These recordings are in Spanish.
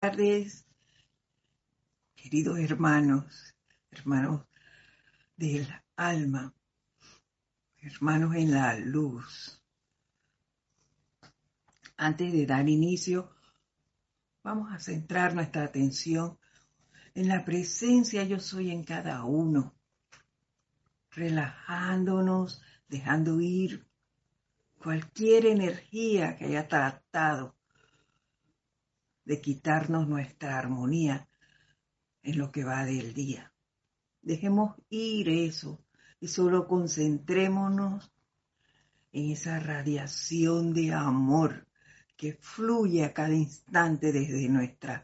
tardes, queridos hermanos, hermanos del alma, hermanos en la luz. Antes de dar inicio, vamos a centrar nuestra atención en la presencia yo soy en cada uno, relajándonos, dejando ir cualquier energía que haya tratado de quitarnos nuestra armonía en lo que va del día. Dejemos ir eso y solo concentrémonos en esa radiación de amor que fluye a cada instante desde nuestra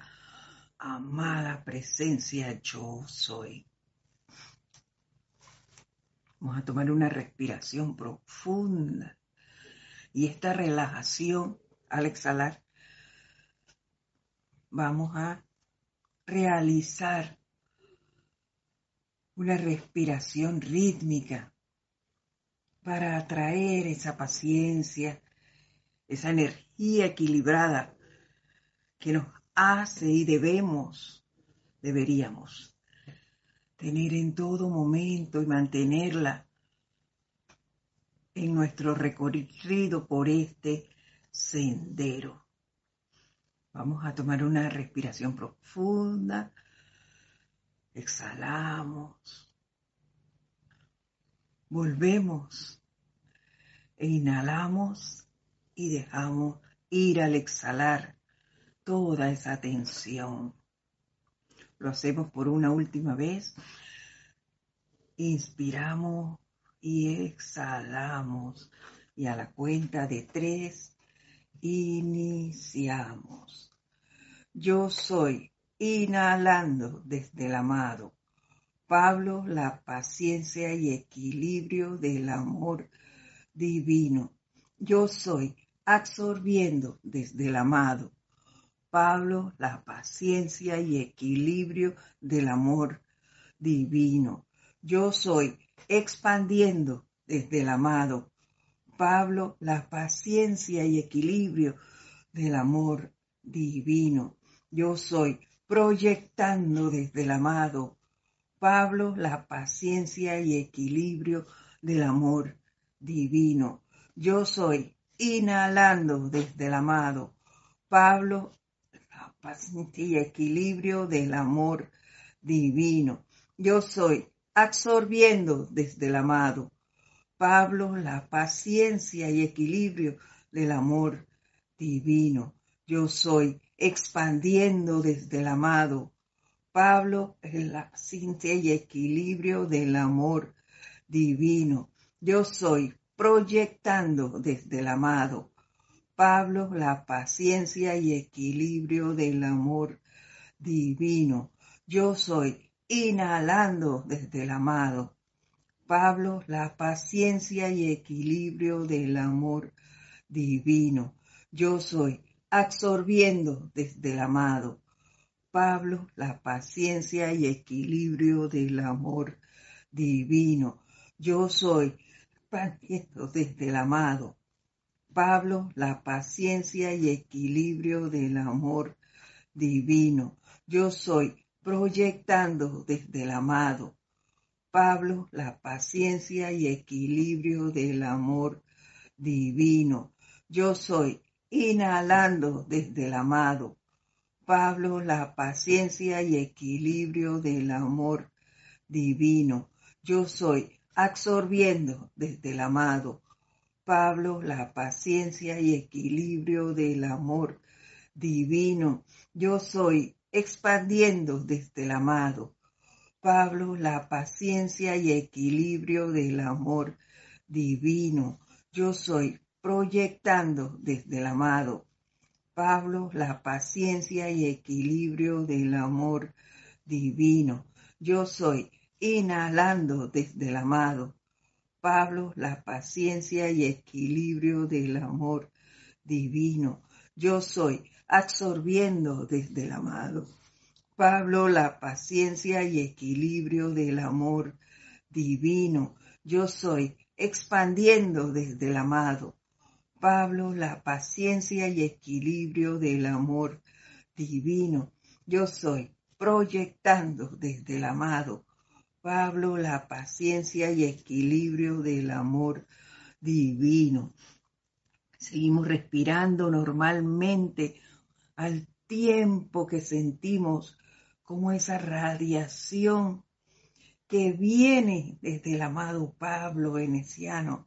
amada presencia yo soy. Vamos a tomar una respiración profunda y esta relajación al exhalar vamos a realizar una respiración rítmica para atraer esa paciencia, esa energía equilibrada que nos hace y debemos, deberíamos tener en todo momento y mantenerla en nuestro recorrido por este sendero. Vamos a tomar una respiración profunda. Exhalamos. Volvemos. E inhalamos y dejamos ir al exhalar toda esa tensión. Lo hacemos por una última vez. Inspiramos y exhalamos. Y a la cuenta de tres, iniciamos. Yo soy, inhalando desde el amado. Pablo, la paciencia y equilibrio del amor divino. Yo soy, absorbiendo desde el amado. Pablo, la paciencia y equilibrio del amor divino. Yo soy, expandiendo desde el amado. Pablo, la paciencia y equilibrio del amor divino. Yo soy, proyectando desde el amado Pablo la paciencia y equilibrio del amor divino. Yo soy, inhalando desde el amado Pablo la paciencia y equilibrio del amor divino. Yo soy, absorbiendo desde el amado Pablo la paciencia y equilibrio del amor divino. Yo soy, expandiendo desde el amado. Pablo la cinta y equilibrio del amor divino. Yo soy proyectando desde el amado. Pablo la paciencia y equilibrio del amor divino. Yo soy inhalando desde el amado. Pablo la paciencia y equilibrio del amor divino. Yo soy absorbiendo desde el amado. Pablo, la paciencia y equilibrio del amor divino. Yo soy desde el amado. Pablo, la paciencia y equilibrio del amor divino. Yo soy proyectando desde el amado. Pablo, la paciencia y equilibrio del amor divino. Yo soy inhalando desde el amado. Pablo, la paciencia y equilibrio del amor divino. Yo soy absorbiendo desde el amado. Pablo, la paciencia y equilibrio del amor divino. Yo soy expandiendo desde el amado. Pablo, la paciencia y equilibrio del amor divino. Yo soy proyectando desde el amado. Pablo, la paciencia y equilibrio del amor divino. Yo soy inhalando desde el amado. Pablo, la paciencia y equilibrio del amor divino. Yo soy absorbiendo desde el amado. Pablo, la paciencia y equilibrio del amor divino. Yo soy expandiendo desde el amado. Pablo la paciencia y equilibrio del amor divino. Yo soy proyectando desde el amado Pablo la paciencia y equilibrio del amor divino. Seguimos respirando normalmente al tiempo que sentimos como esa radiación que viene desde el amado Pablo veneciano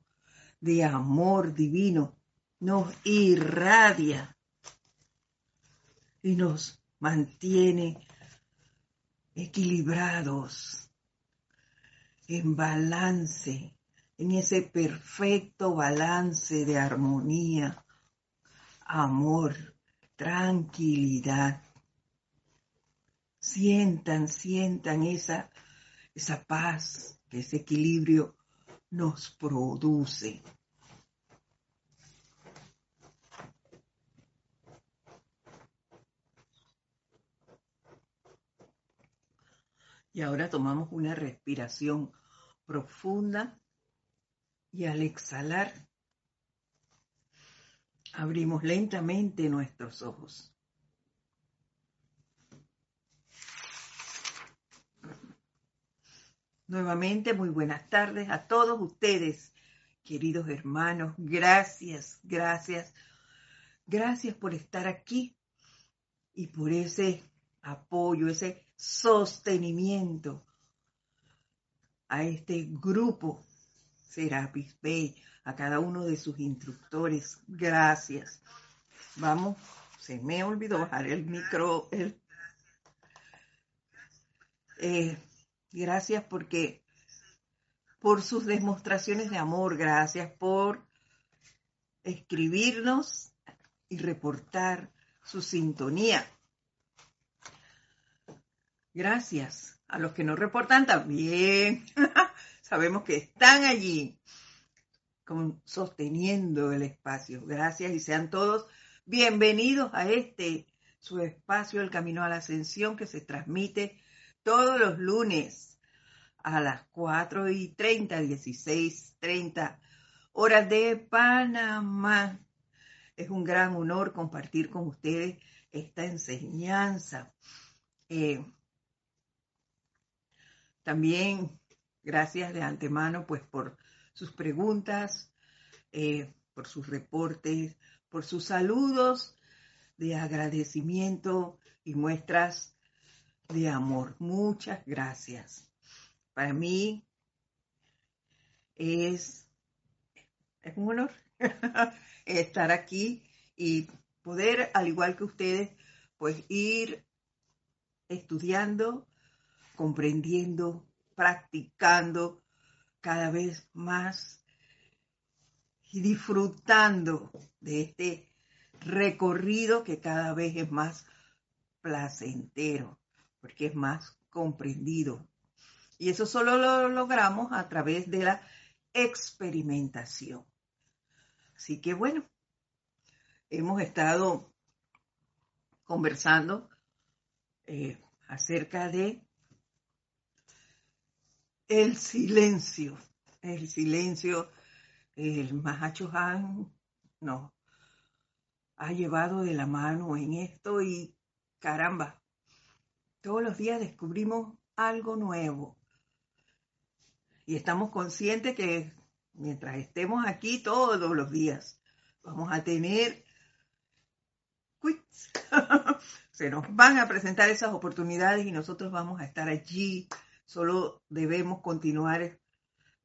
de amor divino nos irradia y nos mantiene equilibrados, en balance, en ese perfecto balance de armonía, amor, tranquilidad. Sientan, sientan esa, esa paz, ese equilibrio nos produce. Y ahora tomamos una respiración profunda y al exhalar abrimos lentamente nuestros ojos. Nuevamente, muy buenas tardes a todos ustedes, queridos hermanos. Gracias, gracias, gracias por estar aquí y por ese apoyo, ese sostenimiento a este grupo Serapis Bay, a cada uno de sus instructores. Gracias. Vamos, se me olvidó bajar el micro. Eh, gracias porque por sus demostraciones de amor, gracias por escribirnos y reportar su sintonía. Gracias a los que nos reportan también. Sabemos que están allí sosteniendo el espacio. Gracias y sean todos bienvenidos a este su espacio El Camino a la Ascensión que se transmite todos los lunes a las 4 y 30, 16, 30 horas de Panamá. Es un gran honor compartir con ustedes esta enseñanza. Eh, también gracias de antemano pues por sus preguntas, eh, por sus reportes, por sus saludos de agradecimiento y muestras de amor. Muchas gracias. Para mí es, es un honor estar aquí y poder, al igual que ustedes, pues ir estudiando comprendiendo, practicando cada vez más y disfrutando de este recorrido que cada vez es más placentero, porque es más comprendido. Y eso solo lo logramos a través de la experimentación. Así que bueno, hemos estado conversando eh, acerca de el silencio, el silencio, el Mahacho Han nos ha llevado de la mano en esto y caramba, todos los días descubrimos algo nuevo. Y estamos conscientes que mientras estemos aquí todos los días, vamos a tener se nos van a presentar esas oportunidades y nosotros vamos a estar allí Solo debemos continuar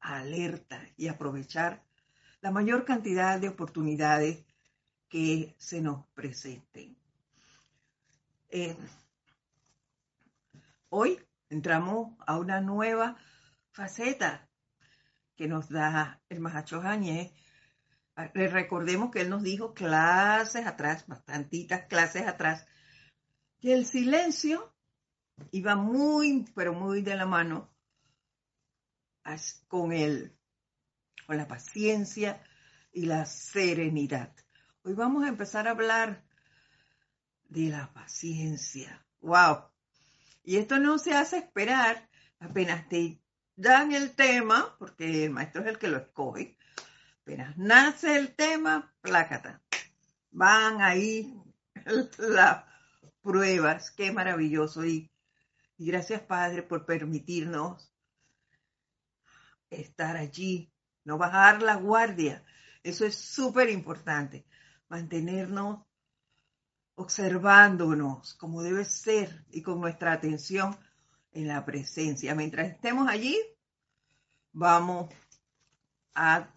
alerta y aprovechar la mayor cantidad de oportunidades que se nos presenten. Eh, hoy entramos a una nueva faceta que nos da el Mahacho Jañez. Recordemos que él nos dijo clases atrás, bastantitas clases atrás, que el silencio iba muy, pero muy de la mano con él, con la paciencia y la serenidad. Hoy vamos a empezar a hablar de la paciencia. ¡Wow! Y esto no se hace esperar apenas te dan el tema, porque el maestro es el que lo escoge. Apenas nace el tema, plácata. Van ahí la pruebas. Qué maravilloso. Y, y gracias, Padre, por permitirnos estar allí, no bajar la guardia. Eso es súper importante. Mantenernos observándonos como debe ser y con nuestra atención en la presencia. Mientras estemos allí, vamos a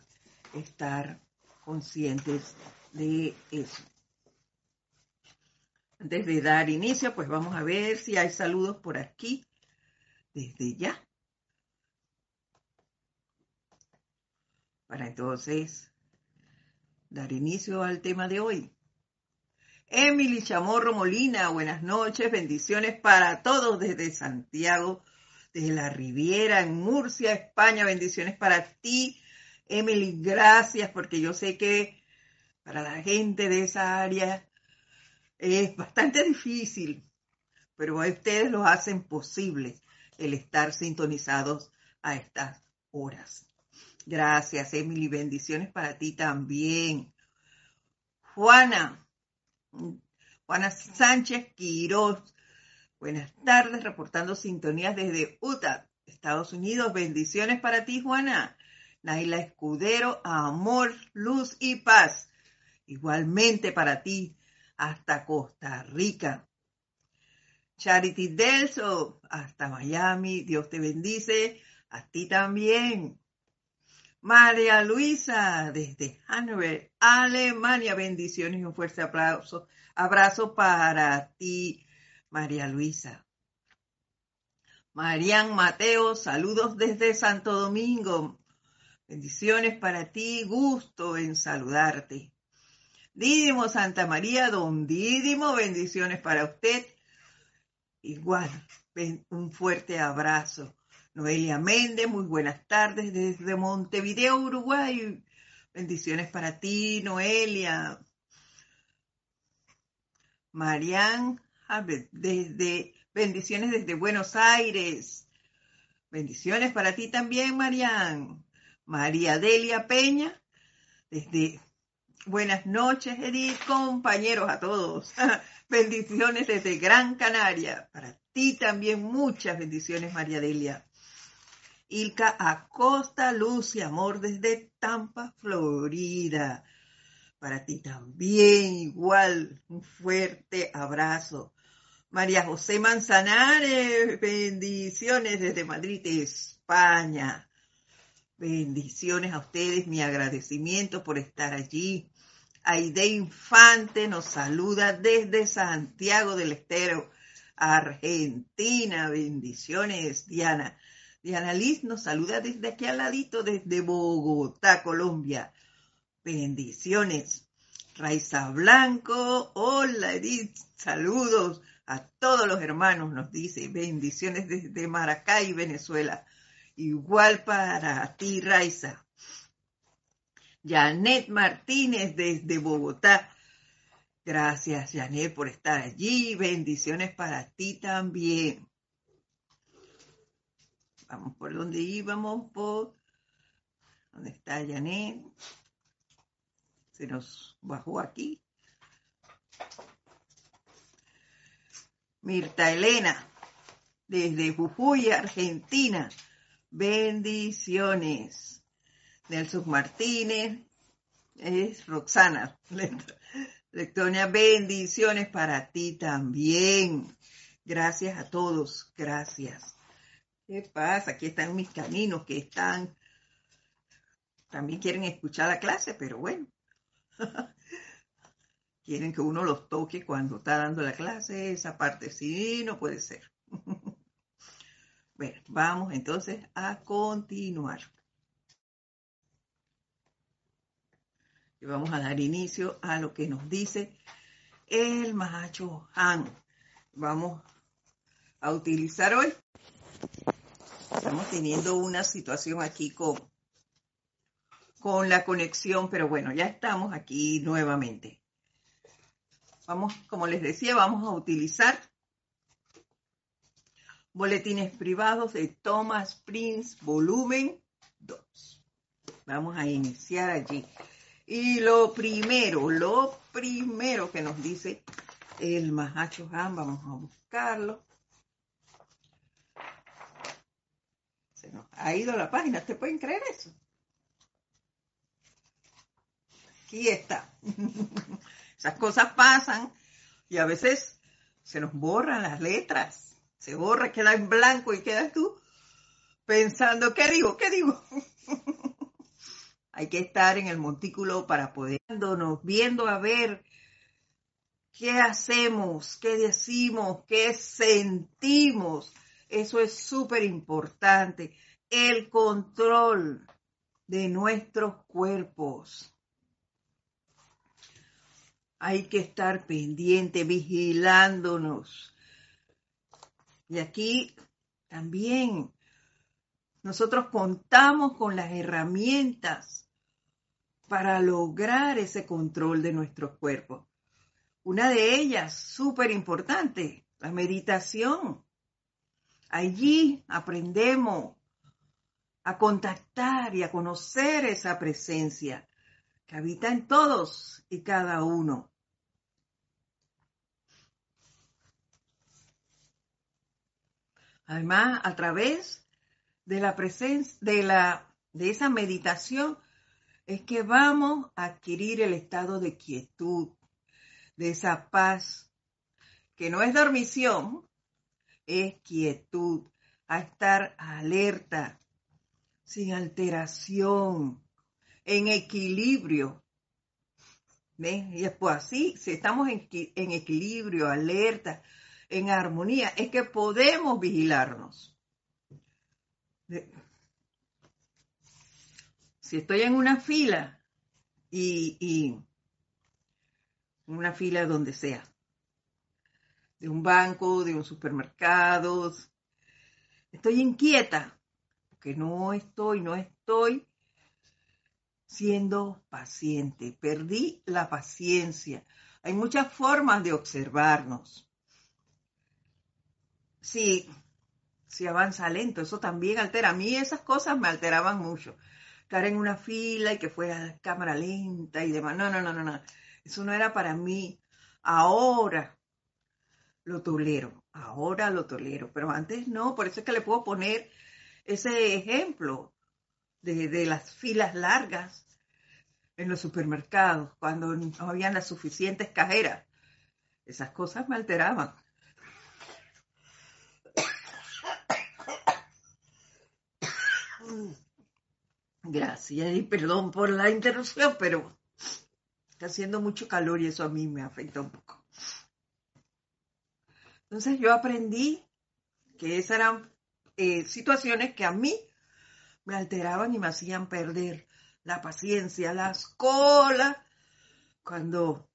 estar conscientes de eso. Antes de dar inicio, pues vamos a ver si hay saludos por aquí desde ya. Para entonces dar inicio al tema de hoy. Emily Chamorro Molina, buenas noches, bendiciones para todos desde Santiago, desde la Riviera, en Murcia, España, bendiciones para ti. Emily, gracias, porque yo sé que para la gente de esa área es bastante difícil, pero ustedes lo hacen posible el estar sintonizados a estas horas. Gracias, Emily. Bendiciones para ti también. Juana, Juana Sánchez Quiroz. Buenas tardes, reportando sintonías desde Utah, Estados Unidos. Bendiciones para ti, Juana. Naila Escudero, amor, luz y paz. Igualmente para ti, hasta Costa Rica. Charity Delso, hasta Miami. Dios te bendice. A ti también. María Luisa, desde Hannover, Alemania. Bendiciones y un fuerte aplauso. Abrazo para ti, María Luisa. Marian Mateo, saludos desde Santo Domingo. Bendiciones para ti, gusto en saludarte. Dídimo Santa María, don Dídimo, bendiciones para usted. Igual, un fuerte abrazo. Noelia Méndez, muy buenas tardes desde Montevideo, Uruguay. Bendiciones para ti, Noelia. Marian, desde bendiciones desde Buenos Aires. Bendiciones para ti también, Marian. María Delia Peña, desde Buenas noches, Edith, compañeros a todos. bendiciones desde Gran Canaria. Para ti también muchas bendiciones, María Delia. Ilka Acosta, luz y amor desde Tampa, Florida. Para ti también igual un fuerte abrazo. María José Manzanares, bendiciones desde Madrid, España. Bendiciones a ustedes, mi agradecimiento por estar allí. Aide Infante nos saluda desde Santiago del Estero, Argentina. Bendiciones, Diana. Diana Liz nos saluda desde aquí al ladito, desde Bogotá, Colombia. Bendiciones. Raiza Blanco, hola Edith, saludos a todos los hermanos, nos dice. Bendiciones desde Maracay, Venezuela. Igual para ti, Raiza. Janet Martínez desde Bogotá. Gracias, Janet, por estar allí. Bendiciones para ti también. Vamos por donde íbamos, por dónde está Janet. Se nos bajó aquí. Mirta Elena, desde Jujuy, Argentina. Bendiciones. Nelson Martínez, es Roxana. Lectonia, bendiciones para ti también. Gracias a todos, gracias. ¿Qué pasa? Aquí están mis caminos que están, también quieren escuchar la clase, pero bueno. quieren que uno los toque cuando está dando la clase, esa parte sí, no puede ser. bueno, vamos entonces a continuar. Y vamos a dar inicio a lo que nos dice el macho Han. Vamos a utilizar hoy Estamos teniendo una situación aquí con, con la conexión, pero bueno, ya estamos aquí nuevamente. Vamos, como les decía, vamos a utilizar boletines privados de Thomas Prince, volumen 2. Vamos a iniciar allí. Y lo primero, lo primero que nos dice el Mahacho Han, vamos a buscarlo. Ha ido la página, ¿te pueden creer eso? Aquí está. Esas cosas pasan y a veces se nos borran las letras, se borra, queda en blanco y quedas tú pensando, ¿qué digo? ¿Qué digo? Hay que estar en el montículo para poder viendo a ver qué hacemos, qué decimos, qué sentimos. Eso es súper importante. El control de nuestros cuerpos. Hay que estar pendiente, vigilándonos. Y aquí también nosotros contamos con las herramientas para lograr ese control de nuestro cuerpo. Una de ellas, súper importante, la meditación. Allí aprendemos a contactar y a conocer esa presencia que habita en todos y cada uno. Además, a través de la presencia, de la, de esa meditación, es que vamos a adquirir el estado de quietud, de esa paz, que no es dormición, es quietud, a estar alerta, sin alteración, en equilibrio. Y es pues así, si estamos en, en equilibrio, alerta, en armonía, es que podemos vigilarnos. Si estoy en una fila y, una fila donde sea, de un banco, de un supermercado, estoy inquieta, porque no estoy, no estoy siendo paciente, perdí la paciencia. Hay muchas formas de observarnos. Si, si avanza lento, eso también altera. A mí esas cosas me alteraban mucho estar en una fila y que fuera cámara lenta y demás. No, no, no, no, no. Eso no era para mí. Ahora lo tolero, ahora lo tolero, pero antes no, por eso es que le puedo poner ese ejemplo de, de las filas largas en los supermercados, cuando no habían las suficientes cajeras. Esas cosas me alteraban. Gracias y perdón por la interrupción, pero está haciendo mucho calor y eso a mí me afecta un poco. Entonces yo aprendí que esas eran eh, situaciones que a mí me alteraban y me hacían perder la paciencia, las colas, cuando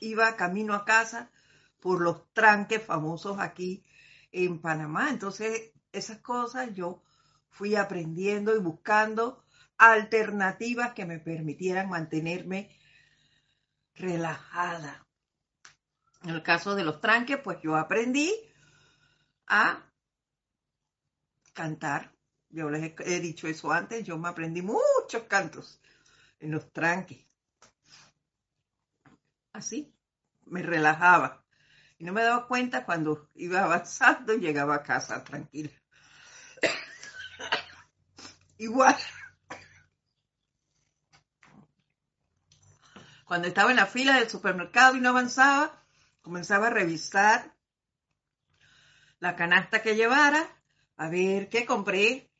iba camino a casa por los tranques famosos aquí en Panamá. Entonces esas cosas yo fui aprendiendo y buscando alternativas que me permitieran mantenerme relajada. En el caso de los tranques, pues yo aprendí a cantar. Yo les he dicho eso antes, yo me aprendí muchos cantos en los tranques. Así, me relajaba. Y no me daba cuenta cuando iba avanzando y llegaba a casa tranquila. Igual Cuando estaba en la fila del supermercado y no avanzaba, comenzaba a revisar la canasta que llevara, a ver qué compré,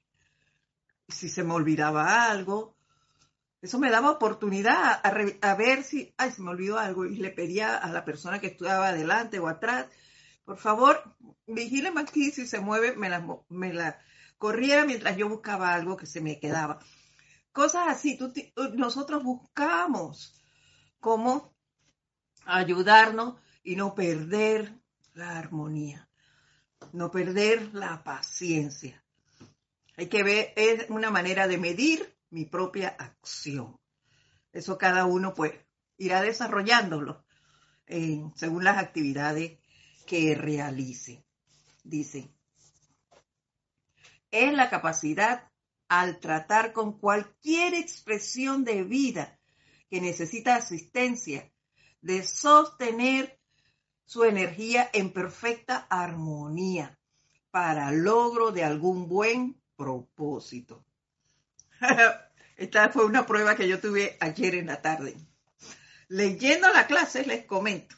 si se me olvidaba algo. Eso me daba oportunidad a, ver si, ay, se me olvidó algo y le pedía a la persona que estaba adelante o atrás, por favor, vigíleme aquí si se mueve, me la, me la corriera mientras yo buscaba algo que se me quedaba. Cosas así, nosotros buscamos cómo ayudarnos y no perder la armonía, no perder la paciencia. Hay que ver, es una manera de medir mi propia acción. Eso cada uno pues irá desarrollándolo según las actividades que realice. Dice, es la capacidad al tratar con cualquier expresión de vida que necesita asistencia, de sostener su energía en perfecta armonía para logro de algún buen propósito. Esta fue una prueba que yo tuve ayer en la tarde. Leyendo la clase les comento.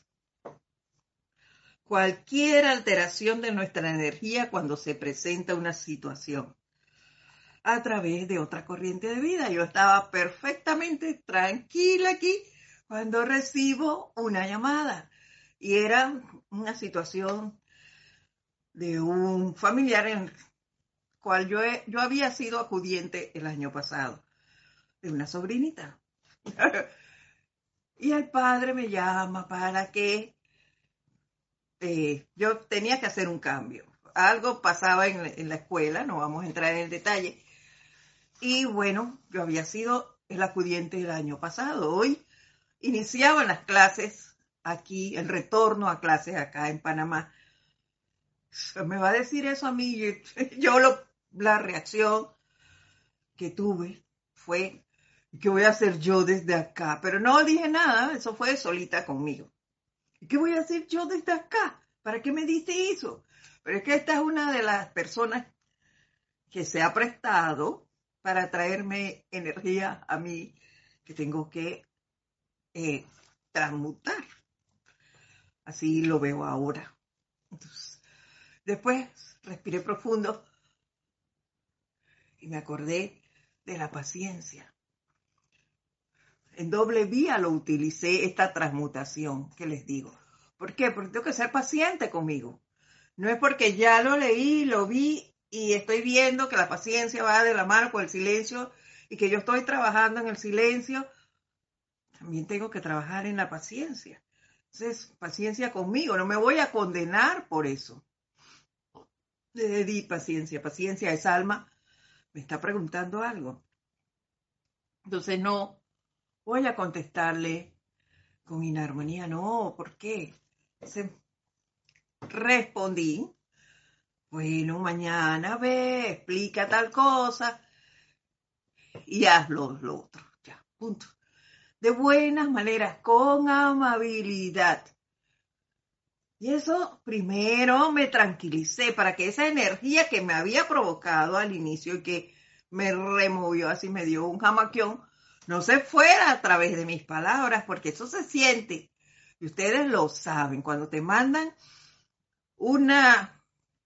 Cualquier alteración de nuestra energía cuando se presenta una situación a través de otra corriente de vida. Yo estaba perfectamente tranquila aquí cuando recibo una llamada y era una situación de un familiar en cual yo, yo había sido acudiente el año pasado, de una sobrinita. y el padre me llama para que eh, yo tenía que hacer un cambio. Algo pasaba en, en la escuela, no vamos a entrar en el detalle. Y bueno, yo había sido el acudiente el año pasado. Hoy iniciaban las clases aquí, el retorno a clases acá en Panamá. Me va a decir eso a mí. Yo lo, la reacción que tuve fue, ¿qué voy a hacer yo desde acá? Pero no dije nada, eso fue solita conmigo. ¿Qué voy a hacer yo desde acá? ¿Para qué me diste eso? Pero es que esta es una de las personas que se ha prestado para traerme energía a mí que tengo que eh, transmutar. Así lo veo ahora. después respiré profundo y me acordé de la paciencia. En doble vía lo utilicé esta transmutación que les digo. ¿Por qué? Porque tengo que ser paciente conmigo. No es porque ya lo leí, lo vi y estoy viendo que la paciencia va de la mano con el silencio y que yo estoy trabajando en el silencio, también tengo que trabajar en la paciencia. Entonces, paciencia conmigo, no me voy a condenar por eso. Le di paciencia, paciencia, esa alma me está preguntando algo. Entonces, no voy a contestarle con inarmonía, no, ¿por qué? respondí bueno, mañana ve, explica tal cosa y hazlo lo otro. Ya, punto. De buenas maneras, con amabilidad. Y eso primero me tranquilicé para que esa energía que me había provocado al inicio y que me removió, así me dio un jamaquión, no se fuera a través de mis palabras, porque eso se siente. Y ustedes lo saben, cuando te mandan una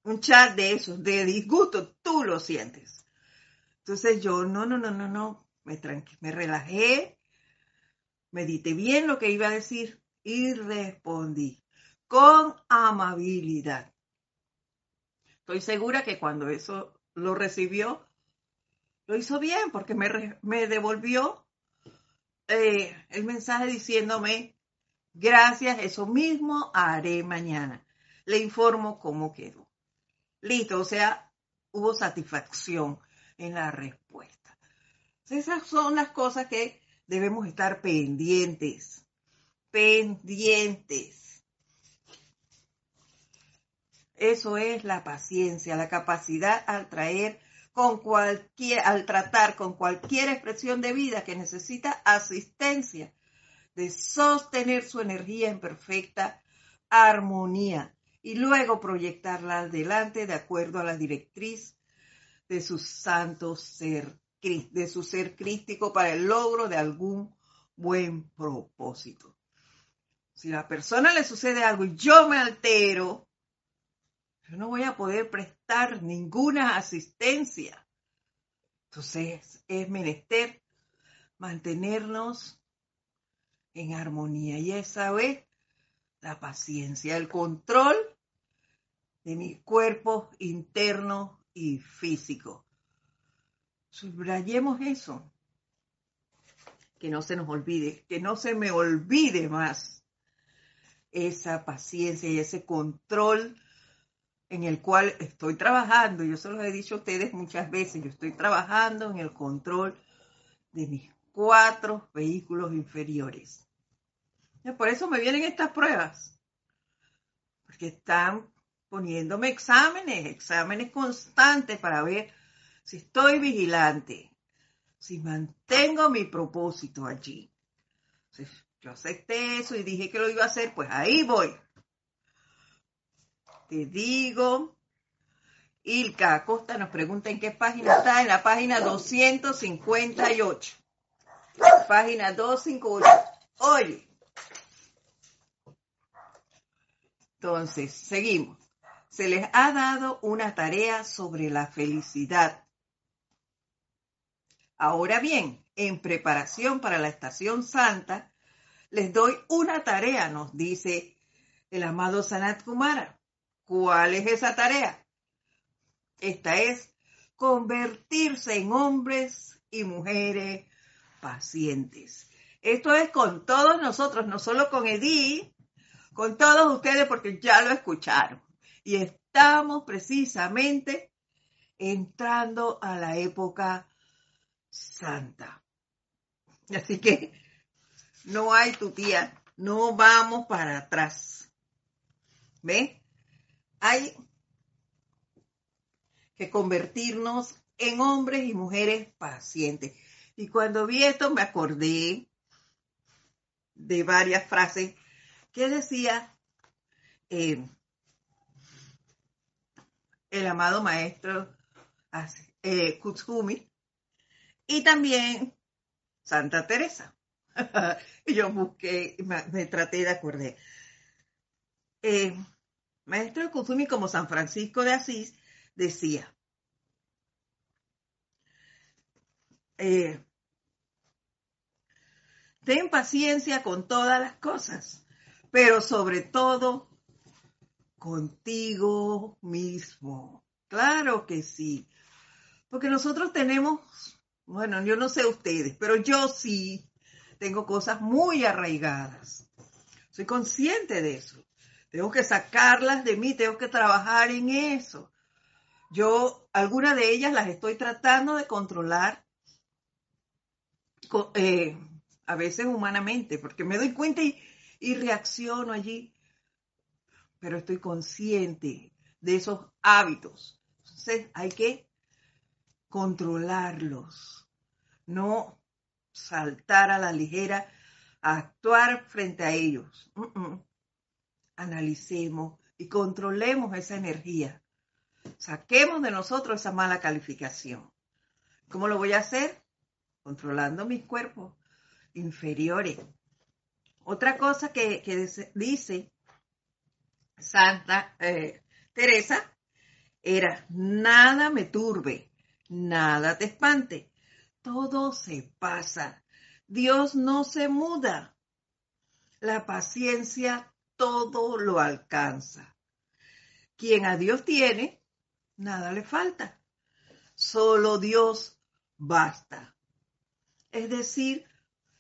un chat de esos, de disgusto, tú lo sientes. Entonces yo, no, no, no, no, no, me, me relajé, medité bien lo que iba a decir y respondí con amabilidad. Estoy segura que cuando eso lo recibió, lo hizo bien porque me, me devolvió eh, el mensaje diciéndome, gracias, eso mismo haré mañana. Le informo cómo quedó. Listo, o sea, hubo satisfacción en la respuesta. Esas son las cosas que debemos estar pendientes, pendientes. Eso es la paciencia, la capacidad al traer con cualquier, al tratar con cualquier expresión de vida que necesita asistencia, de sostener su energía en perfecta armonía y luego proyectarla adelante de acuerdo a la directriz de su santo ser, de su ser crístico para el logro de algún buen propósito. Si a la persona le sucede algo y yo me altero, yo no voy a poder prestar ninguna asistencia. Entonces es menester mantenernos en armonía y esa es la paciencia, el control de mi cuerpo interno y físico. Subrayemos eso. Que no se nos olvide, que no se me olvide más esa paciencia y ese control en el cual estoy trabajando. Yo se los he dicho a ustedes muchas veces, yo estoy trabajando en el control de mis cuatro vehículos inferiores. Por eso me vienen estas pruebas, porque están poniéndome exámenes, exámenes constantes para ver si estoy vigilante, si mantengo mi propósito allí. yo acepté eso y dije que lo iba a hacer, pues ahí voy. te digo. Ilka Acosta nos pregunta en qué página está, en la página 258. Página 258. Oye. Entonces, seguimos. Se les ha dado una tarea sobre la felicidad. Ahora bien, en preparación para la estación santa, les doy una tarea, nos dice el amado Sanat Kumara. ¿Cuál es esa tarea? Esta es convertirse en hombres y mujeres pacientes. Esto es con todos nosotros, no solo con Edith, con todos ustedes porque ya lo escucharon. Y estamos precisamente entrando a la época santa. Así que no hay tu tía, no vamos para atrás. ¿Ve? Hay que convertirnos en hombres y mujeres pacientes. Y cuando vi esto me acordé de varias frases que decía eh, el amado maestro eh, Kutsumi y también Santa Teresa. yo busqué, me, traté de acordar. Eh, maestro Kutsumi como San Francisco de Asís decía, eh, ten paciencia con todas las cosas, pero sobre todo contigo mismo. Claro que sí, porque nosotros tenemos, bueno, yo no sé ustedes, pero yo sí tengo cosas muy arraigadas. Soy consciente de eso. Tengo que sacarlas de mí, tengo que trabajar en eso. Yo, algunas de ellas las estoy tratando de controlar, eh, a veces humanamente, porque me doy cuenta y, y reacciono allí, pero estoy consciente de esos hábitos. Entonces hay que controlarlos, no saltar a la ligera a actuar frente a ellos. Analicemos y controlemos esa energía. Saquemos de nosotros esa mala calificación. ¿Cómo lo voy a hacer? Controlando mis cuerpos inferiores. Otra cosa que, dice Santa eh, Teresa era, nada me turbe, nada te espante, todo se pasa, Dios no se muda, la paciencia todo lo alcanza. Quien a Dios tiene, nada le falta. Solo Dios basta. Es decir,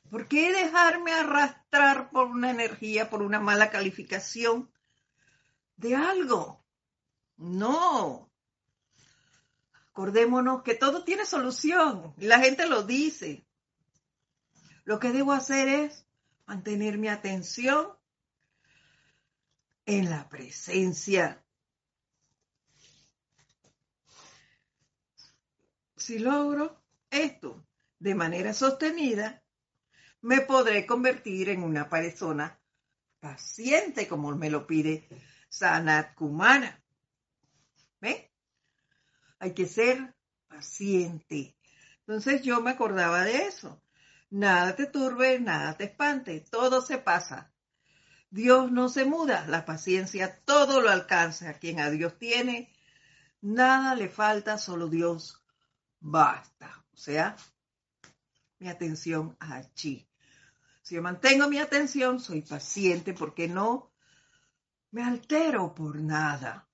¿por qué dejarme arrastrar por una energía, por una mala calificación de algo? No. Acordémonos que todo tiene solución y la gente lo dice. Lo que debo hacer es mantener mi atención en la presencia Si logro esto de manera sostenida, me podré convertir en una persona paciente, como me lo pide Sanat Kumara. ¿Ve? Hay que ser paciente. Entonces yo me acordaba de eso. Nada te turbe, nada te espante, todo se pasa. Dios no se muda, la paciencia todo lo alcanza. Quien a Dios tiene, nada le falta, solo Dios basta. O sea, mi atención allí. Si yo mantengo mi atención, soy paciente porque no me altero por nada.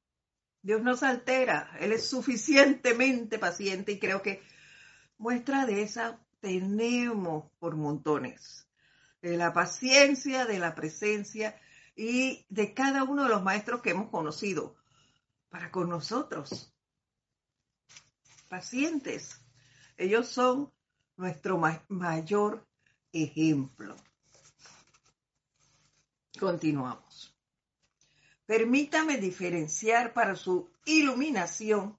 Dios no se altera, Él es suficientemente paciente y creo que muestra de esa tenemos por montones. De la paciencia, de la presencia y de cada uno de los maestros que hemos conocido para con nosotros pacientes. Ellos son nuestro mayor ejemplo. Continuamos. Permítame diferenciar para su iluminación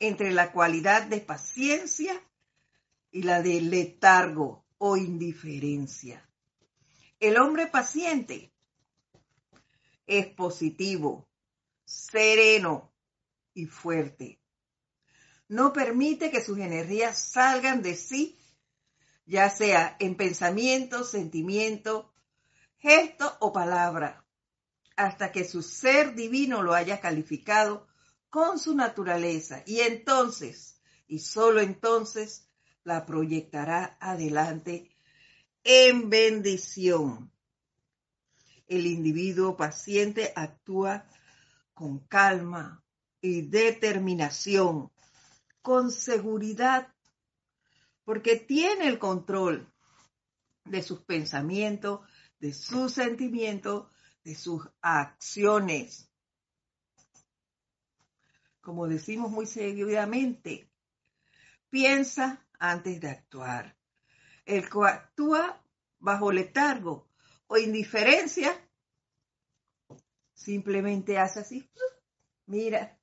entre la cualidad de paciencia y la de letargo o indiferencia. El hombre paciente es positivo, sereno y fuerte. No permite que sus energías salgan de sí, ya sea en pensamiento, sentimiento, gesto o palabra, hasta que su ser divino lo haya calificado con su naturaleza. Y entonces, y solo entonces, la proyectará adelante en bendición. El individuo paciente actúa con calma y determinación, con seguridad, porque tiene el control de sus pensamientos, de sus sentimientos, de sus acciones. Como decimos muy seguidamente, piensa antes de actuar. El que actúa bajo letargo o indiferencia, simplemente hace así, mira,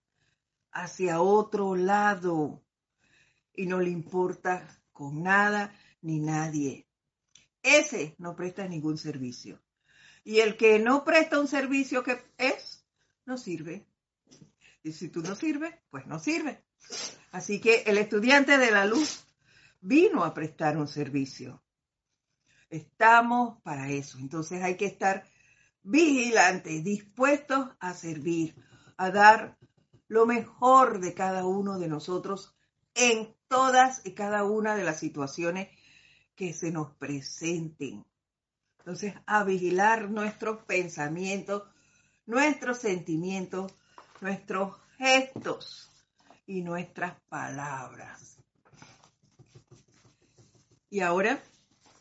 hacia otro lado y no le importa con nada ni nadie. Ese no presta ningún servicio. Y el que no presta un servicio que es, no sirve. Y si tú no sirves, pues no sirve. Así que el estudiante de la luz vino a prestar un servicio. Estamos para eso. Entonces hay que estar vigilantes, dispuestos a servir, a dar lo mejor de cada uno de nosotros en todas y cada una de las situaciones que se nos presenten. Entonces, a vigilar nuestros pensamientos, nuestros sentimientos, nuestros gestos y nuestras palabras. Y ahora,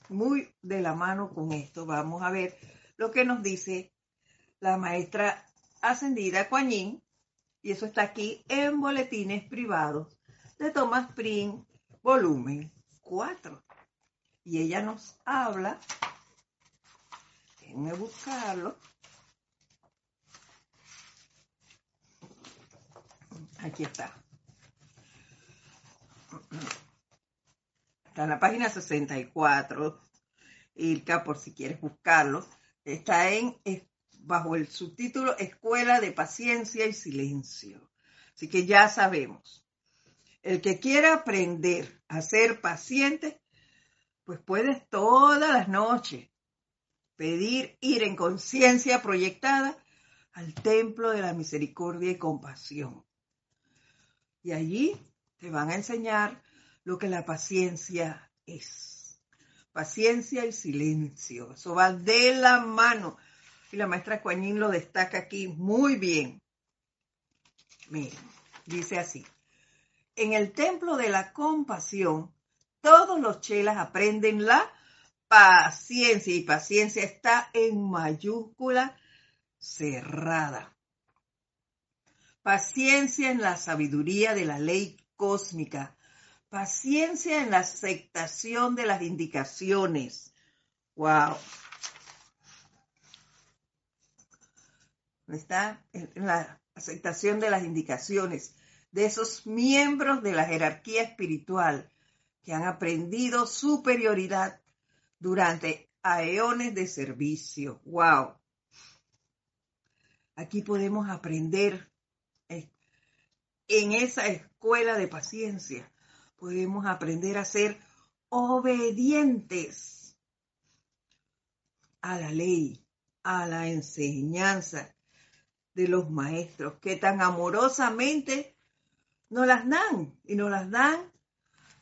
muy de la mano con esto, vamos a ver lo que nos dice la maestra ascendida Kuan y eso está aquí en Boletines Privados de Thomas Pring, volumen 4. Y ella nos habla, déjenme buscarlo, aquí está. Está en la página 64, Ilka, por si quieres buscarlo. Está en, bajo el subtítulo Escuela de Paciencia y Silencio. Así que ya sabemos. El que quiera aprender a ser paciente, pues puedes todas las noches pedir ir en conciencia proyectada al templo de la misericordia y compasión. Y allí te van a enseñar lo que la paciencia es. Paciencia y silencio. Eso va de la mano. Y la maestra Coañín lo destaca aquí muy bien. Miren, dice así. En el templo de la compasión, todos los chelas aprenden la paciencia y paciencia está en mayúscula cerrada. Paciencia en la sabiduría de la ley cósmica Paciencia en la aceptación de las indicaciones. Wow. Está en la aceptación de las indicaciones de esos miembros de la jerarquía espiritual que han aprendido superioridad durante aeones de servicio. Wow. Aquí podemos aprender eh, en esa escuela de paciencia podemos aprender a ser obedientes a la ley, a la enseñanza de los maestros que tan amorosamente nos las dan y nos las dan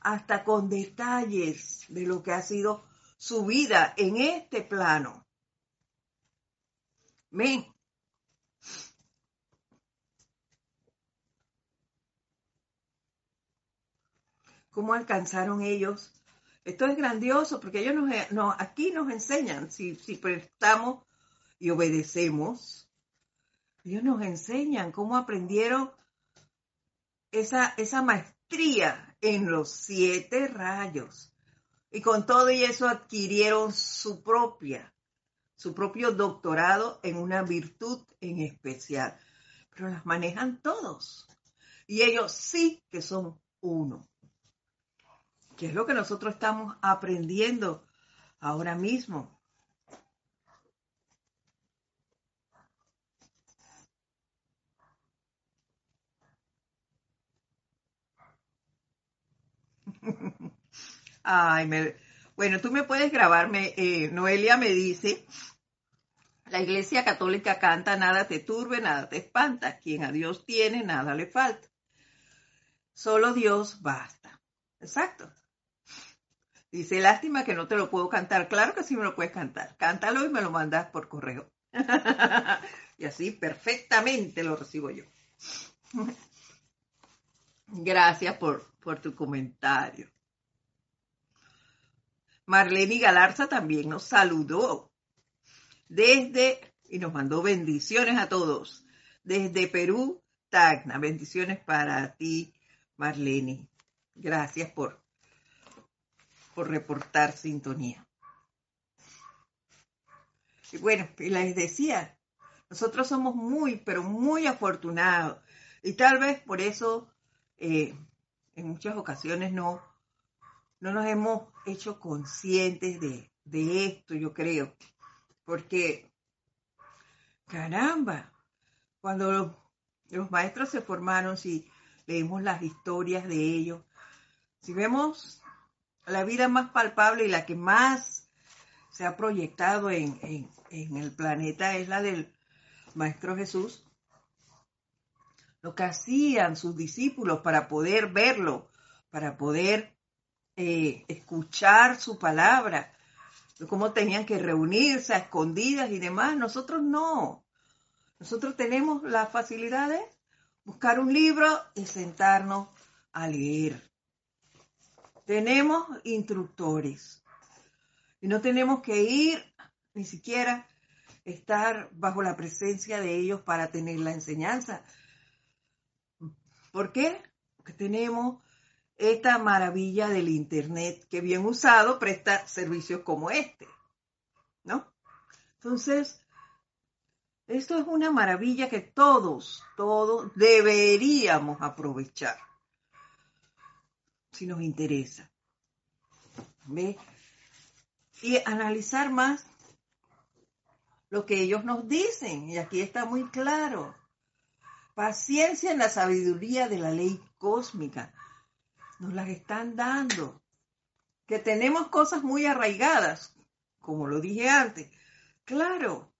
hasta con detalles de lo que ha sido su vida en este plano. Amén. cómo alcanzaron ellos. Esto es grandioso porque ellos nos, aquí nos enseñan, si, si prestamos y obedecemos, ellos nos enseñan cómo aprendieron esa, esa maestría en los siete rayos. Y con todo y eso adquirieron su propia, su propio doctorado en una virtud en especial. Pero las manejan todos. Y ellos sí que son uno. Que es lo que nosotros estamos aprendiendo ahora mismo. Ay, me... bueno, tú me puedes grabarme. Eh, Noelia me dice, la iglesia católica canta, nada te turbe, nada te espanta. Quien a Dios tiene, nada le falta. Solo Dios basta. Exacto. Dice, lástima que no te lo puedo cantar. Claro que sí me lo puedes cantar. Cántalo y me lo mandas por correo. y así perfectamente lo recibo yo. Gracias por, por tu comentario. Marlene Galarza también nos saludó desde y nos mandó bendiciones a todos. Desde Perú, Tacna. Bendiciones para ti, Marlene. Gracias por, por reportar sintonía. Y bueno, y les decía, nosotros somos muy, pero muy afortunados. Y tal vez por eso eh, en muchas ocasiones no, no nos hemos hecho conscientes de, de esto, yo creo. Porque, caramba, cuando los, maestros se formaron, si leemos las historias de ellos, si vemos la vida más palpable y la que más se ha proyectado en, en, el planeta es la del Maestro Jesús, lo que hacían sus discípulos para poder verlo, para poder eh, escuchar su palabra, cómo tenían que reunirse a escondidas y demás. Nosotros no. Nosotros tenemos la facilidad de buscar un libro y sentarnos a leer. Tenemos instructores y no tenemos que ir ni siquiera estar bajo la presencia de ellos para tener la enseñanza. ¿Por qué? Porque tenemos esta maravilla del Internet que bien usado presta servicios como este, ¿no? Entonces, esto es una maravilla que todos, todos deberíamos aprovechar, si nos interesa. ¿Ve? Y analizar más lo que ellos nos dicen, y aquí está muy claro. Paciencia en la sabiduría de la ley cósmica nos las están dando. Que tenemos cosas muy arraigadas, como lo dije antes. Claro,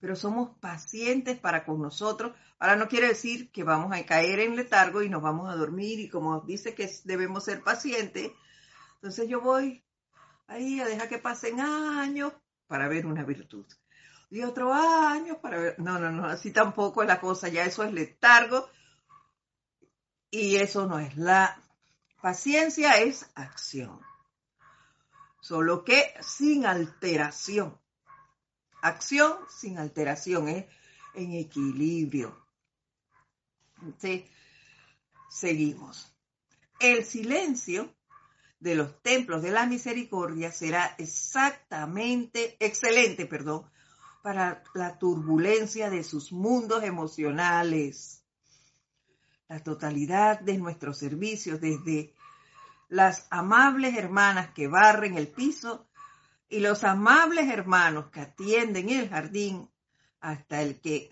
pero somos pacientes para con nosotros. Ahora no quiere decir que vamos a caer en letargo y nos vamos a dormir y como dice que debemos ser pacientes, entonces yo voy ahí a dejar que pasen años para ver una virtud. Y otro año para ver, no, no, no, así tampoco es la cosa, ya eso es letargo y eso no es la Paciencia es acción, solo que sin alteración. Acción sin alteración es en equilibrio. seguimos. El silencio de los templos de la misericordia será exactamente, excelente, perdón, para la turbulencia de sus mundos emocionales la totalidad de nuestros servicios, desde las amables hermanas que barren el piso y los amables hermanos que atienden el jardín, hasta el que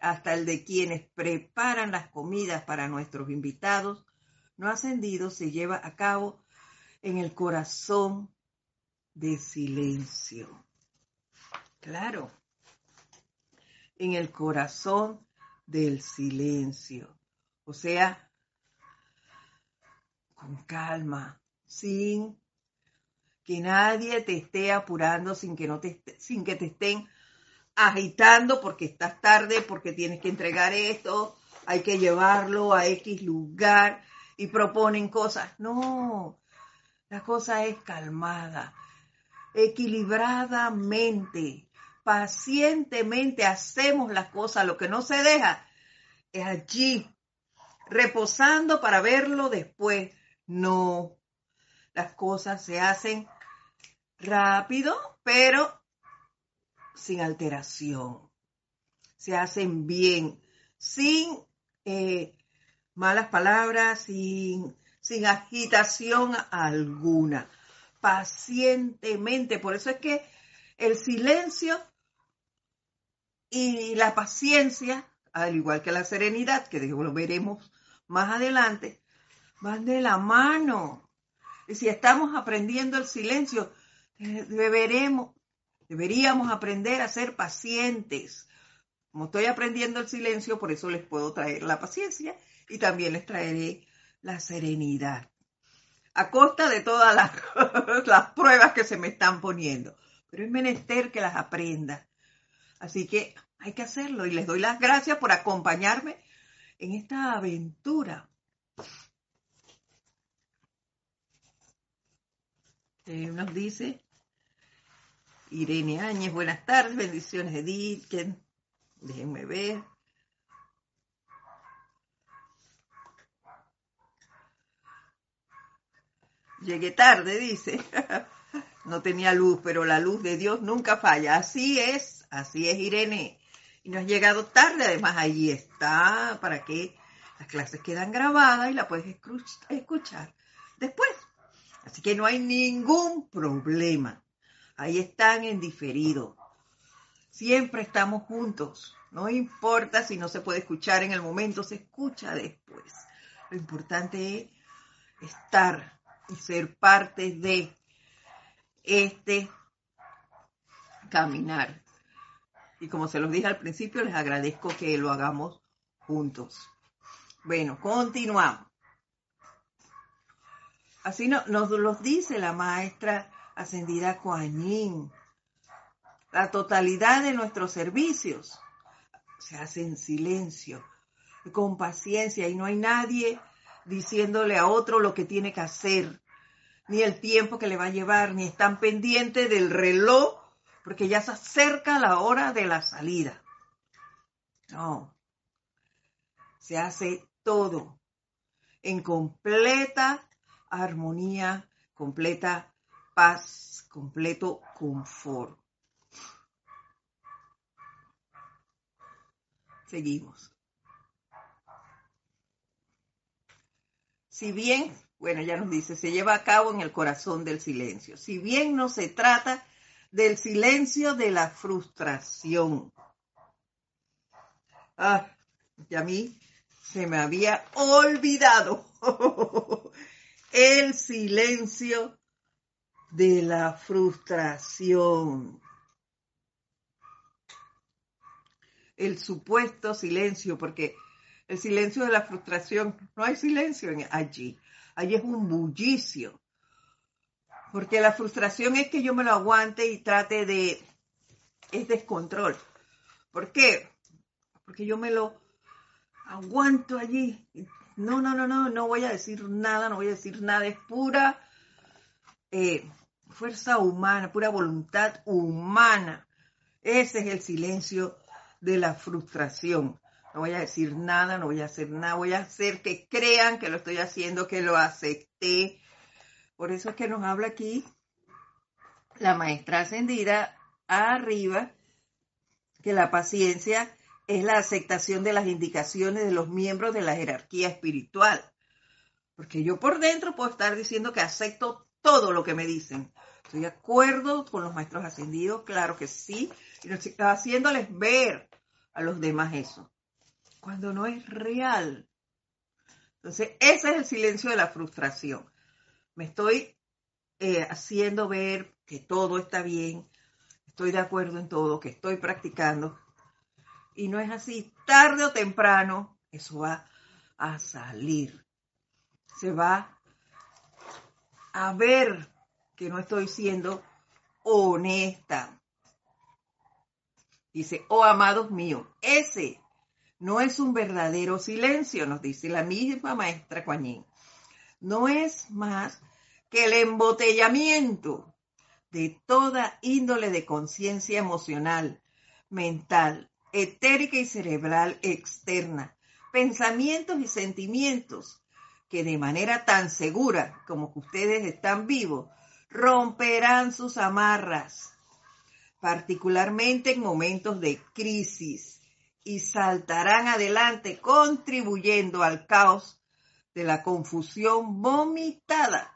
hasta el de quienes preparan las comidas para nuestros invitados no ascendidos se lleva a cabo en el corazón de silencio. Claro, en el corazón del silencio. O sea, con calma, sin que nadie te esté apurando, sin que, no te, sin que te estén agitando porque estás tarde, porque tienes que entregar esto, hay que llevarlo a X lugar y proponen cosas. No, la cosa es calmada, equilibradamente, pacientemente hacemos las cosas, lo que no se deja es allí reposando para verlo después. No, las cosas se hacen rápido, pero sin alteración. Se hacen bien, sin eh, malas palabras, sin, sin agitación alguna, pacientemente. Por eso es que el silencio y la paciencia, al igual que la serenidad, que lo veremos más adelante, van de la mano. Y si estamos aprendiendo el silencio, eh, deberemos, deberíamos aprender a ser pacientes. Como estoy aprendiendo el silencio, por eso les puedo traer la paciencia y también les traeré la serenidad. A costa de todas las, las pruebas que se me están poniendo. Pero es menester que las aprenda. Así que hay que hacerlo y les doy las gracias por acompañarme en esta aventura. Eh, nos dice Irene Áñez, buenas tardes, bendiciones Edith, déjenme ver. Llegué tarde, dice. no tenía luz, pero la luz de Dios nunca falla. Así es, así es, Irene y no has llegado tarde, además ahí está para que las clases quedan grabadas y la puedes escuchar después. Así que no hay ningún problema. Ahí están en diferido. Siempre estamos juntos. No importa si no se puede escuchar en el momento, se escucha después. Lo importante es estar y ser parte de este caminar y como se los dije al principio, les agradezco que lo hagamos juntos. Bueno, continuamos. Así nos lo dice la maestra ascendida Kuan La totalidad de nuestros servicios se hace en silencio, con paciencia, y no hay nadie diciéndole a otro lo que tiene que hacer, ni el tiempo que le va a llevar, ni están pendientes del reloj porque ya se acerca la hora de la salida. No, se hace todo en completa armonía, completa paz, completo confort. Seguimos. Si bien, bueno, ya nos dice, se lleva a cabo en el corazón del silencio. Si bien no se trata del silencio de la frustración. Ah, y a mí se me había olvidado el silencio de la frustración. El supuesto silencio, porque el silencio de la frustración, no hay silencio allí. Allí es un bullicio. Porque la frustración es que yo me lo aguante y trate de... es descontrol. ¿Por qué? Porque yo me lo aguanto allí. No, no, no, no, no voy a decir nada, no voy a decir nada. Es pura eh, fuerza humana, pura voluntad humana. Ese es el silencio de la frustración. No voy a decir nada, no voy a hacer nada, voy a hacer que crean que lo estoy haciendo, que lo acepté, por eso es que nos habla aquí la maestra ascendida arriba, que la paciencia es la aceptación de las indicaciones de los miembros de la jerarquía espiritual. Porque yo por dentro puedo estar diciendo que acepto todo lo que me dicen. Estoy de acuerdo con los maestros ascendidos, claro que sí, y no estoy haciéndoles ver a los demás eso, cuando no es real. Entonces, ese es el silencio de la frustración me estoy eh, haciendo ver que todo está bien, estoy de acuerdo en todo, que estoy practicando. Y no es así, tarde o temprano eso va a salir. Se va a ver que no estoy siendo honesta. Dice, oh amados míos, ese no es un verdadero silencio, nos dice la misma maestra Coañín. No es más que el embotellamiento de toda índole de conciencia emocional, mental, etérica y cerebral externa, pensamientos y sentimientos que de manera tan segura como que ustedes están vivos, romperán sus amarras, particularmente en momentos de crisis, y saltarán adelante contribuyendo al caos de la confusión vomitada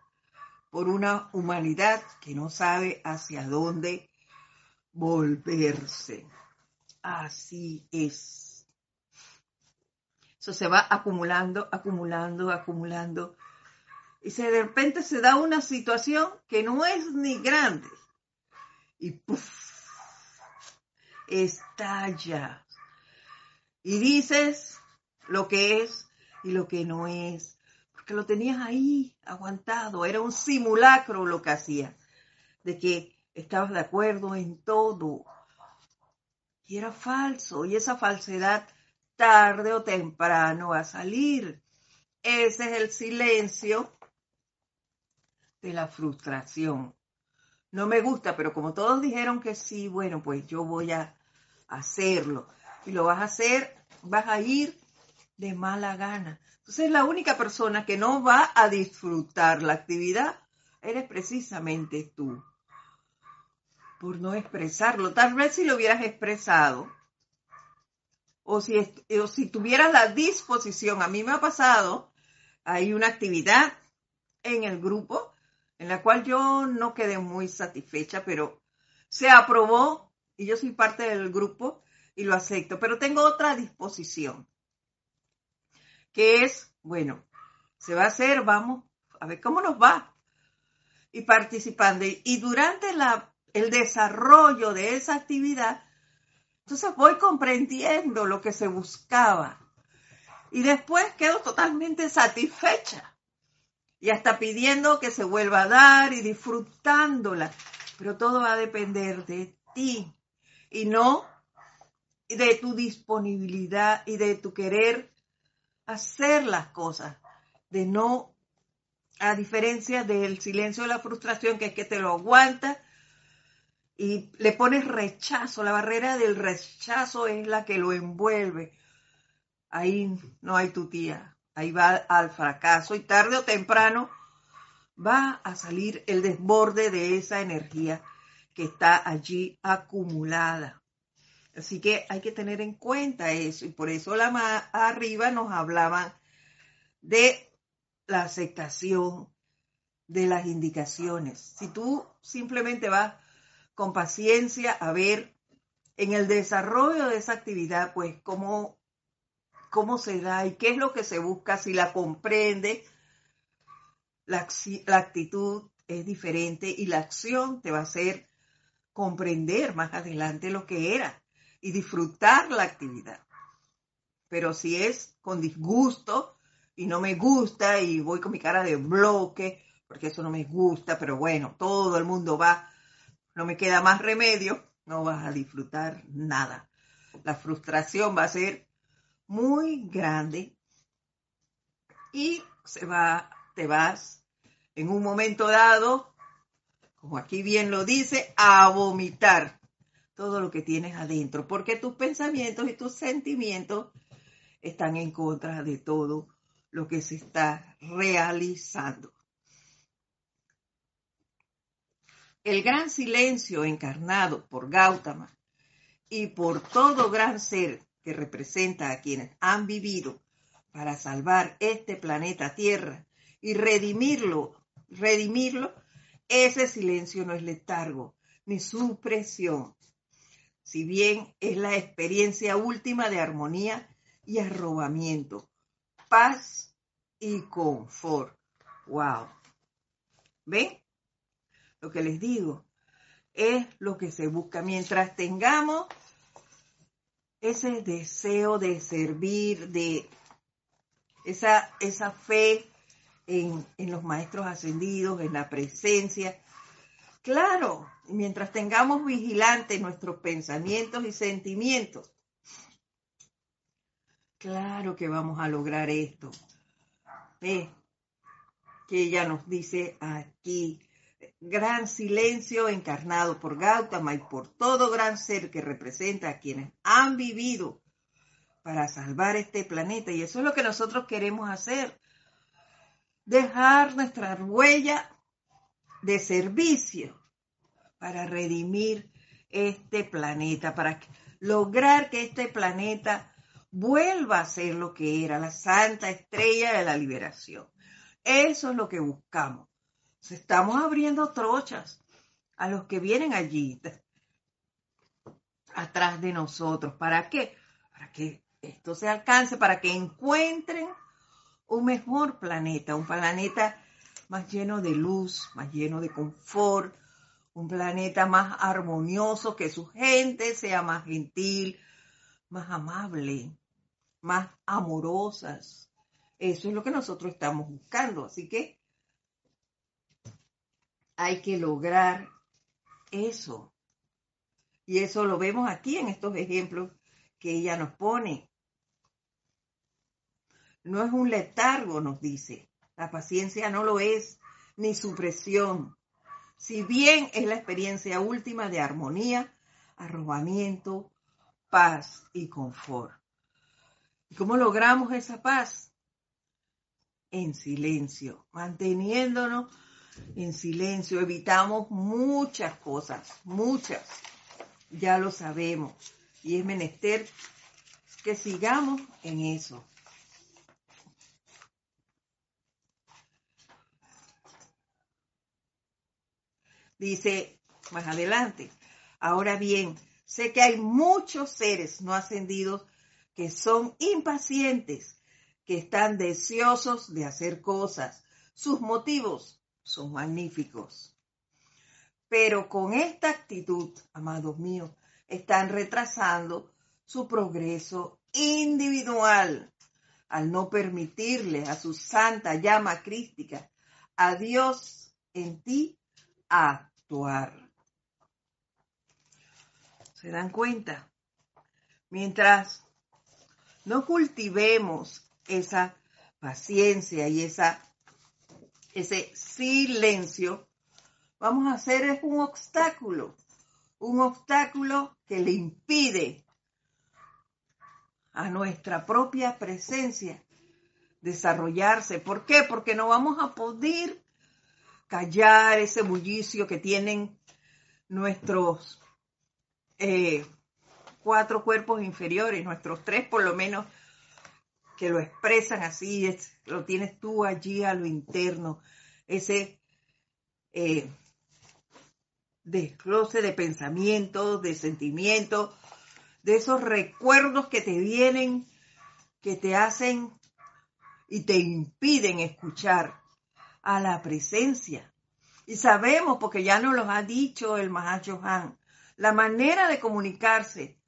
por una humanidad que no sabe hacia dónde volverse. Así es. Eso se va acumulando, acumulando, acumulando. y de repente se da una situación que no es ni grande y puff, estalla. Y dices lo que es y lo que no es, porque lo tenías ahí aguantado, era un simulacro lo que hacías, de que estabas de acuerdo en todo. Y era falso, y esa falsedad tarde o temprano va a salir. Ese es el silencio de la frustración. No me gusta, pero como todos dijeron que sí, bueno, pues yo voy a hacerlo. Y lo vas a hacer, vas a ir de mala gana. Entonces la única persona que no va a disfrutar la actividad eres precisamente tú. Por no expresarlo. Tal vez si lo hubieras expresado, o si, o si tuvieras la disposición, a mí me ha pasado, hay una actividad en el grupo en la cual yo no quedé muy satisfecha, pero se aprobó y yo soy parte del grupo y lo acepto, pero tengo otra disposición, que es, bueno, se va a hacer, vamos a ver cómo nos va. Y participando. Y durante la, el desarrollo de esa actividad, entonces voy comprendiendo lo que se buscaba. Y después quedo totalmente satisfecha. Y hasta pidiendo que se vuelva a dar y disfrutándola. Pero todo va a depender de ti y no de tu disponibilidad y de tu querer hacer las cosas, de no, a diferencia del silencio de la frustración, que es que te lo aguantas y le pones rechazo, la barrera del rechazo es la que lo envuelve. Ahí no hay tu tía, ahí va al fracaso y tarde o temprano va a salir el desborde de esa energía que está allí acumulada. Así que hay que tener en cuenta eso y por eso la más arriba nos hablaban de la aceptación de las indicaciones. Si tú simplemente vas con paciencia a ver en el desarrollo de esa actividad, pues cómo, cómo se da y qué es lo que se busca, si la comprende, la, la actitud es diferente y la acción te va a hacer comprender más adelante lo que era y disfrutar la actividad. Pero si es con disgusto y no me gusta y voy con mi cara de bloque, porque eso no me gusta, pero bueno, todo el mundo va, no me queda más remedio, no vas a disfrutar nada. La frustración va a ser muy grande y se va, te vas en un momento dado como aquí bien lo dice, a vomitar todo lo que tienes adentro, porque tus pensamientos y tus sentimientos están en contra de todo lo que se está realizando. El gran silencio encarnado por Gautama y por todo gran ser que representa a quienes han vivido para salvar este planeta Tierra y redimirlo, redimirlo ese silencio no es letargo ni supresión, si bien es la experiencia última de armonía y arrobamiento, paz y confort. ¡Wow! ¿Ven? Lo que les digo es lo que se busca mientras tengamos ese deseo de servir, de esa, esa fe en, los maestros ascendidos, en la presencia. Claro, mientras tengamos vigilantes nuestros pensamientos y sentimientos, claro que vamos a lograr esto. Que ella nos dice aquí, gran silencio encarnado por Gautama y por todo gran ser que representa a quienes han vivido para salvar este planeta. Y eso es lo que nosotros queremos hacer dejar nuestra huella de servicio para redimir este planeta, para lograr que este planeta vuelva a ser lo que era, la santa estrella de la liberación. Eso es lo que buscamos. Estamos abriendo trochas a los que vienen allí atrás de nosotros. ¿Para qué? Para que esto se alcance, para que encuentren un mejor planeta, un planeta más lleno de luz, más lleno de confort, un planeta más armonioso, que su gente sea más gentil, más amable, más amorosas. Eso es lo que nosotros estamos buscando. Así que hay que lograr eso. Y eso lo vemos aquí en estos ejemplos que ella nos pone. No es un letargo, nos dice. La paciencia no lo es, ni supresión. Si bien es la experiencia última de armonía, arrobamiento, paz y confort. ¿Y cómo logramos esa paz? En silencio, manteniéndonos en silencio. Evitamos muchas cosas, muchas. Ya lo sabemos. Y es menester que sigamos en eso. Dice más adelante, ahora bien, sé que hay muchos seres no ascendidos que son impacientes, que están deseosos de hacer cosas. Sus motivos son magníficos. Pero con esta actitud, amados míos, están retrasando su progreso individual al no permitirle a su santa llama crística, a Dios en ti, actuar. ¿Se dan cuenta? Mientras no cultivemos esa paciencia y esa, ese silencio, vamos a hacer un obstáculo, un obstáculo que le impide a nuestra propia presencia desarrollarse. ¿Por qué? Porque no vamos a poder callar ese bullicio que tienen nuestros eh, cuatro cuerpos inferiores, nuestros tres por lo menos, que lo expresan así, lo tienes tú allí a lo interno, ese eh, desglose de pensamientos, de sentimientos, de esos recuerdos que te vienen, que te hacen y te impiden escuchar a la presencia. Y sabemos, porque ya nos lo ha dicho el Mahacho Han, la manera de comunicarse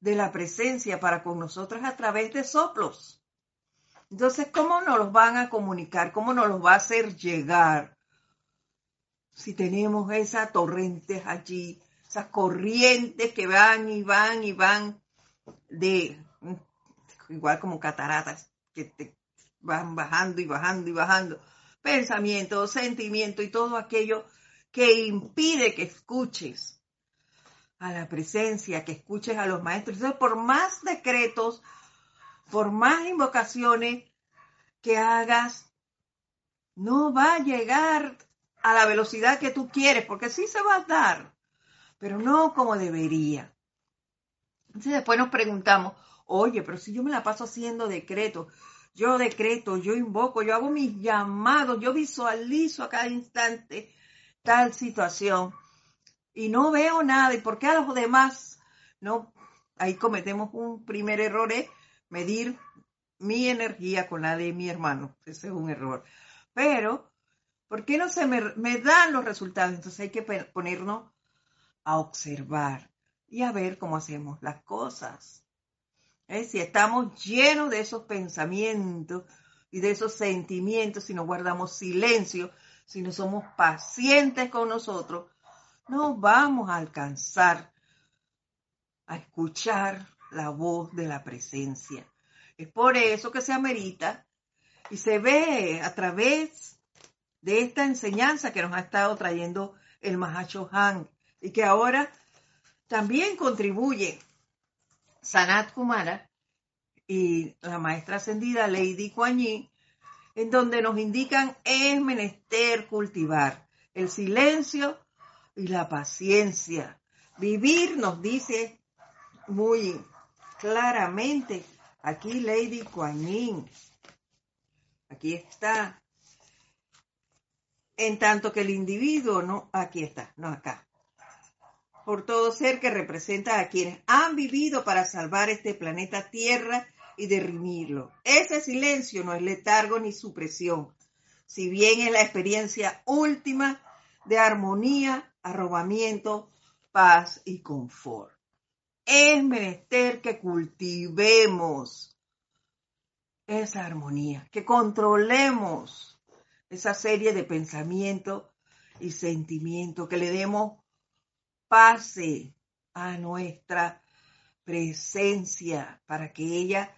de la presencia para con nosotros a través de soplos. Entonces, ¿cómo nos los van a comunicar? ¿Cómo nos los va a hacer llegar? Si tenemos esas torrentes allí, esas corrientes que van y van y van de, igual como cataratas, que te van bajando y bajando y bajando pensamiento, sentimiento y todo aquello que impide que escuches a la presencia, que escuches a los maestros. Entonces, por más decretos, por más invocaciones que hagas, no va a llegar a la velocidad que tú quieres, porque sí se va a dar, pero no como debería. Entonces después nos preguntamos, oye, pero si yo me la paso haciendo decretos, yo decreto, yo invoco, yo hago mis llamados, yo visualizo a cada instante tal situación y no veo nada. ¿Y por qué a los demás no? Ahí cometemos un primer error, es medir mi energía con la de mi hermano. Ese es un error. Pero, ¿por qué no se me, me dan los resultados? Entonces hay que ponernos a observar y a ver cómo hacemos las cosas. ¿Eh? si estamos llenos de esos pensamientos y de esos sentimientos, si no guardamos silencio, si no somos pacientes con nosotros, no vamos a alcanzar a escuchar la voz de la presencia. Es por eso que se amerita y se ve a través de esta enseñanza que nos ha estado trayendo el Mahacho Han y que ahora también contribuye Sanat Kumara y la maestra ascendida Lady Kuan en donde nos indican es menester cultivar el silencio y la paciencia. Vivir nos dice muy claramente aquí Lady Kuan Aquí está. En tanto que el individuo, no, aquí está, no acá por todo ser que representa a quienes han vivido para salvar este planeta Tierra y derrimirlo. Ese silencio no es letargo ni supresión, si bien es la experiencia última de armonía, arrobamiento, paz y confort. Es menester que cultivemos esa armonía, que controlemos esa serie de pensamientos y sentimientos, que le demos pase a nuestra presencia para que ella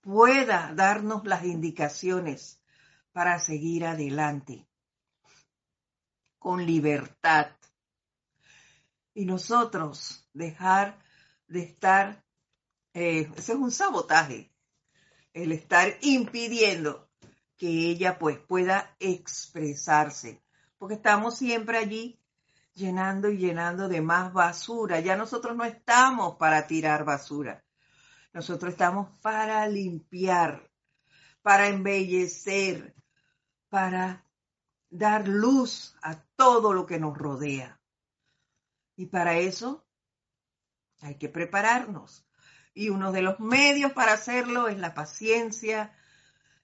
pueda darnos las indicaciones para seguir adelante con libertad. Y nosotros dejar de estar, eh, ese es un sabotaje, el estar impidiendo que ella pues pueda expresarse, porque estamos siempre allí llenando y llenando de más basura. Ya nosotros no estamos para tirar basura. Nosotros estamos para limpiar, para embellecer, para dar luz a todo lo que nos rodea. Y para eso hay que prepararnos. Y uno de los medios para hacerlo es la paciencia,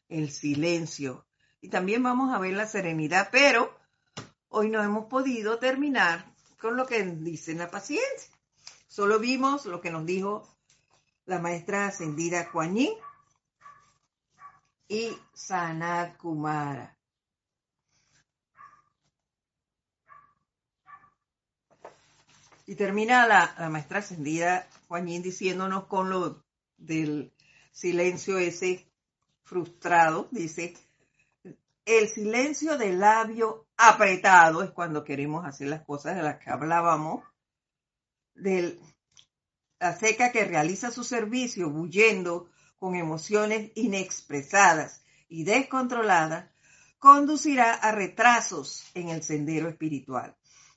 el silencio. Y también vamos a ver la serenidad, pero hoy no hemos podido terminar con lo que dice la paciencia. Solo vimos lo que nos dijo la maestra ascendida Kuan y Sanat Kumara. Y termina la, maestra ascendida Juan diciéndonos con lo del silencio ese frustrado, dice, el silencio del labio apretado es cuando queremos hacer las cosas de las que hablábamos, la seca que realiza su servicio huyendo con emociones inexpresadas y descontroladas, conducirá a retrasos en el sendero espiritual.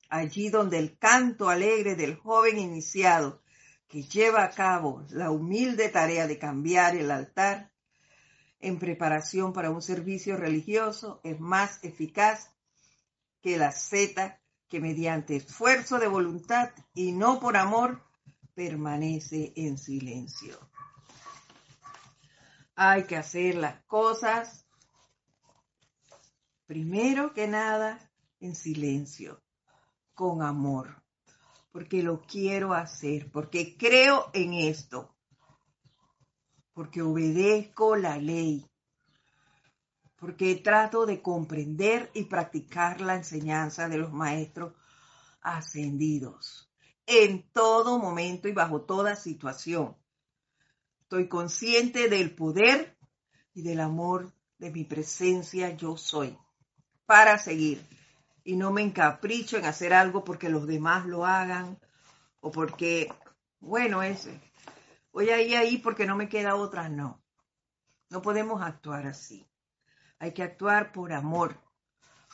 Allí donde el canto alegre del joven iniciado que lleva a cabo la humilde tarea de cambiar el altar en preparación para un servicio religioso es más eficaz que la seta que mediante esfuerzo de voluntad y no por amor permanece en silencio. Hay que hacer las cosas primero que nada en silencio, con amor, porque lo quiero hacer, porque creo en esto porque obedezco la ley, porque trato de comprender y practicar la enseñanza de los maestros ascendidos en todo momento y bajo toda situación. Estoy consciente del poder y del amor de mi presencia yo soy para seguir y no me encapricho en hacer algo porque los demás lo hagan o porque, bueno, ese voy a ir ahí porque no me queda otra, no. No podemos actuar así. Hay que actuar por amor,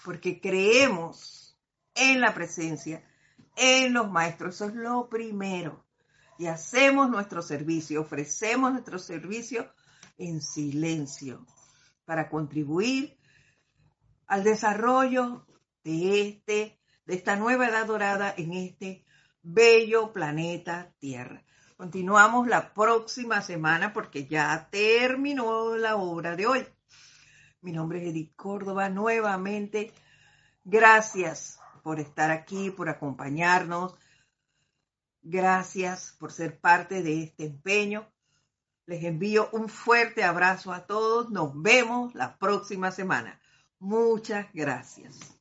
porque creemos en la presencia, en los maestros. Eso es lo primero. Y hacemos nuestro servicio, ofrecemos nuestro servicio en silencio para contribuir al desarrollo de este de esta nueva edad dorada en este bello planeta Tierra. Continuamos la próxima semana porque ya terminó la obra de hoy. Mi nombre es Edith Córdoba. Nuevamente, gracias por estar aquí, por acompañarnos. Gracias por ser parte de este empeño. Les envío un fuerte abrazo a todos. Nos vemos la próxima semana. Muchas gracias.